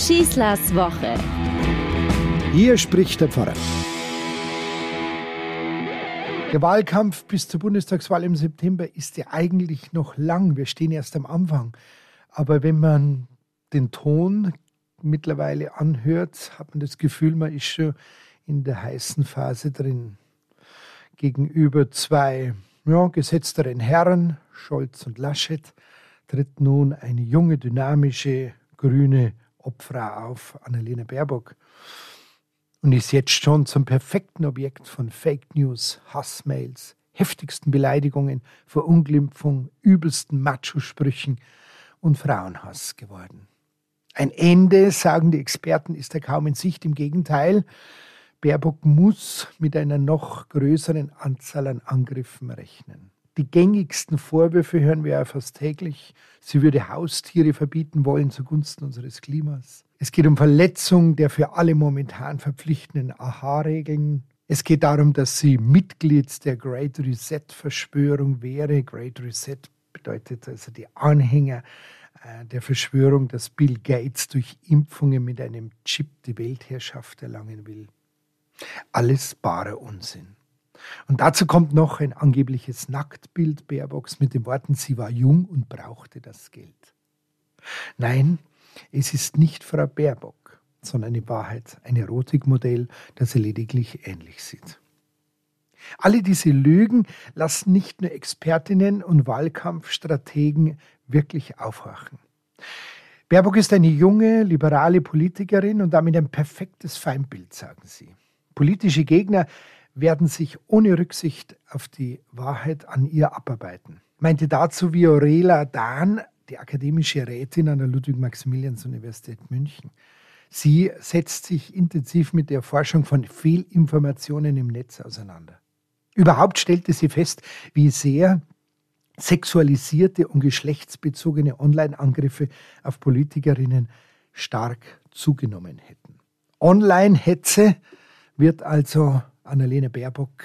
Schießlers Woche. Hier spricht der Pfarrer. Der Wahlkampf bis zur Bundestagswahl im September ist ja eigentlich noch lang. Wir stehen erst am Anfang. Aber wenn man den Ton mittlerweile anhört, hat man das Gefühl, man ist schon in der heißen Phase drin. Gegenüber zwei ja, gesetzteren Herren, Scholz und Laschet, tritt nun eine junge, dynamische, grüne Obfrau auf, Annalena Baerbock und ist jetzt schon zum perfekten Objekt von Fake News, Hassmails, heftigsten Beleidigungen, Verunglimpfung, übelsten Macho-Sprüchen und Frauenhass geworden. Ein Ende, sagen die Experten, ist da kaum in Sicht. Im Gegenteil, Baerbock muss mit einer noch größeren Anzahl an Angriffen rechnen. Die gängigsten Vorwürfe hören wir ja fast täglich. Sie würde Haustiere verbieten wollen zugunsten unseres Klimas. Es geht um Verletzung der für alle momentan verpflichtenden AHA-Regeln. Es geht darum, dass sie Mitglied der Great Reset-Verschwörung wäre. Great Reset bedeutet also die Anhänger äh, der Verschwörung, dass Bill Gates durch Impfungen mit einem Chip die Weltherrschaft erlangen will. Alles barer Unsinn. Und dazu kommt noch ein angebliches Nacktbild Baerbocks mit den Worten, sie war jung und brauchte das Geld. Nein, es ist nicht Frau Baerbock, sondern in Wahrheit ein Erotikmodell, das ihr lediglich ähnlich sieht. Alle diese Lügen lassen nicht nur Expertinnen und Wahlkampfstrategen wirklich aufwachen. Baerbock ist eine junge, liberale Politikerin und damit ein perfektes Feindbild, sagen sie. Politische Gegner werden sich ohne Rücksicht auf die Wahrheit an ihr abarbeiten. Meinte dazu Viorela Dahn, die akademische Rätin an der Ludwig-Maximilians-Universität München. Sie setzt sich intensiv mit der Forschung von Fehlinformationen im Netz auseinander. Überhaupt stellte sie fest, wie sehr sexualisierte und geschlechtsbezogene Online-Angriffe auf Politikerinnen stark zugenommen hätten. Online-Hetze wird also Annalena Baerbock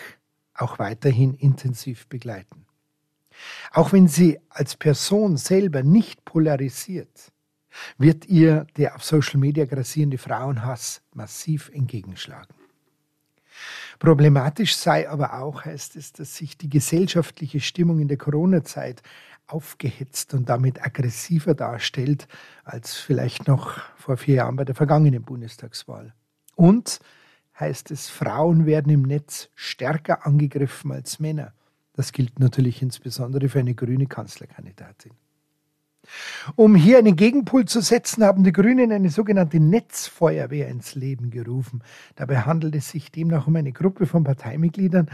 auch weiterhin intensiv begleiten. Auch wenn sie als Person selber nicht polarisiert, wird ihr der auf Social Media grassierende Frauenhass massiv entgegenschlagen. Problematisch sei aber auch, heißt es, dass sich die gesellschaftliche Stimmung in der Corona-Zeit aufgehetzt und damit aggressiver darstellt als vielleicht noch vor vier Jahren bei der vergangenen Bundestagswahl. Und heißt es, Frauen werden im Netz stärker angegriffen als Männer. Das gilt natürlich insbesondere für eine grüne Kanzlerkandidatin. Um hier einen Gegenpol zu setzen, haben die Grünen eine sogenannte Netzfeuerwehr ins Leben gerufen. Dabei handelt es sich demnach um eine Gruppe von Parteimitgliedern,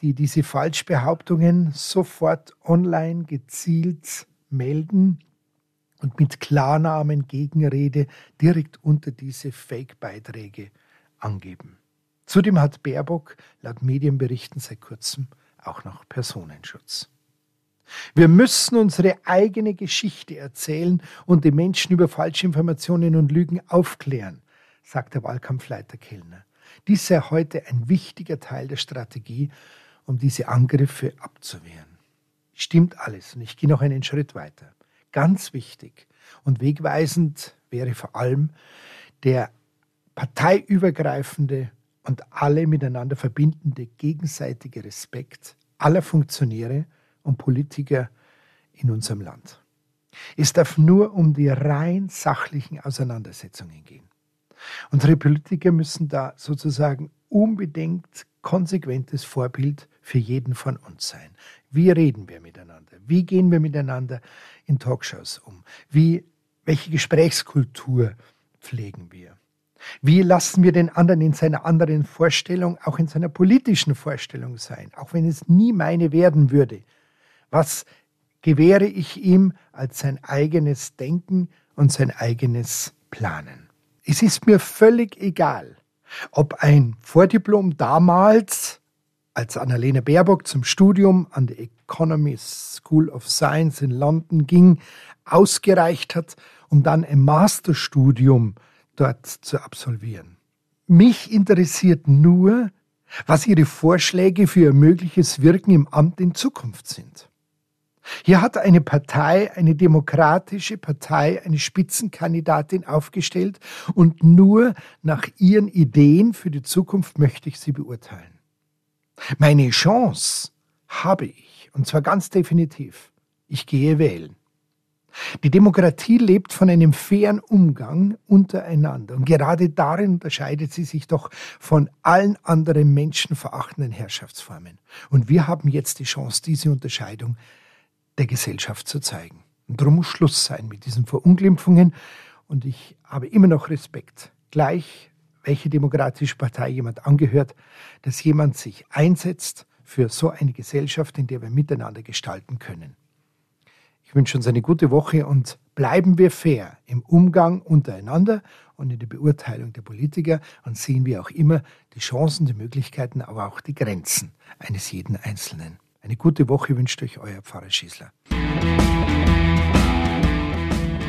die diese Falschbehauptungen sofort online gezielt melden und mit Klarnamen Gegenrede direkt unter diese Fake-Beiträge angeben. Zudem hat Baerbock laut Medienberichten seit kurzem auch noch Personenschutz. Wir müssen unsere eigene Geschichte erzählen und die Menschen über Falschinformationen und Lügen aufklären, sagt der Wahlkampfleiter Kellner. Dies sei heute ein wichtiger Teil der Strategie, um diese Angriffe abzuwehren. Stimmt alles und ich gehe noch einen Schritt weiter. Ganz wichtig und wegweisend wäre vor allem der parteiübergreifende und alle miteinander verbindende gegenseitige Respekt aller Funktionäre und Politiker in unserem Land. Es darf nur um die rein sachlichen Auseinandersetzungen gehen. Unsere Politiker müssen da sozusagen unbedingt konsequentes Vorbild für jeden von uns sein. Wie reden wir miteinander? Wie gehen wir miteinander in Talkshows um? Wie, welche Gesprächskultur pflegen wir? Wie lassen wir den anderen in seiner anderen Vorstellung, auch in seiner politischen Vorstellung sein, auch wenn es nie meine werden würde? Was gewähre ich ihm als sein eigenes Denken und sein eigenes Planen? Es ist mir völlig egal, ob ein Vordiplom damals, als Annalena Baerbock zum Studium an der Economy School of Science in London ging, ausgereicht hat, um dann ein Masterstudium dort zu absolvieren. Mich interessiert nur, was Ihre Vorschläge für Ihr mögliches Wirken im Amt in Zukunft sind. Hier hat eine Partei, eine demokratische Partei, eine Spitzenkandidatin aufgestellt und nur nach ihren Ideen für die Zukunft möchte ich sie beurteilen. Meine Chance habe ich, und zwar ganz definitiv. Ich gehe wählen. Die Demokratie lebt von einem fairen Umgang untereinander. Und gerade darin unterscheidet sie sich doch von allen anderen menschenverachtenden Herrschaftsformen. Und wir haben jetzt die Chance, diese Unterscheidung der Gesellschaft zu zeigen. Und darum muss Schluss sein mit diesen Verunglimpfungen. Und ich habe immer noch Respekt, gleich welche demokratische Partei jemand angehört, dass jemand sich einsetzt für so eine Gesellschaft, in der wir miteinander gestalten können. Ich wünsche uns eine gute Woche und bleiben wir fair im Umgang untereinander und in der Beurteilung der Politiker und sehen wir auch immer die Chancen, die Möglichkeiten, aber auch die Grenzen eines jeden Einzelnen. Eine gute Woche wünscht euch euer Pfarrer Schießler.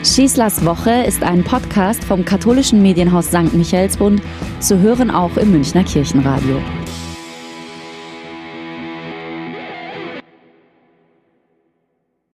Schießlers Woche ist ein Podcast vom katholischen Medienhaus St. Michaelsbund, zu hören auch im Münchner Kirchenradio.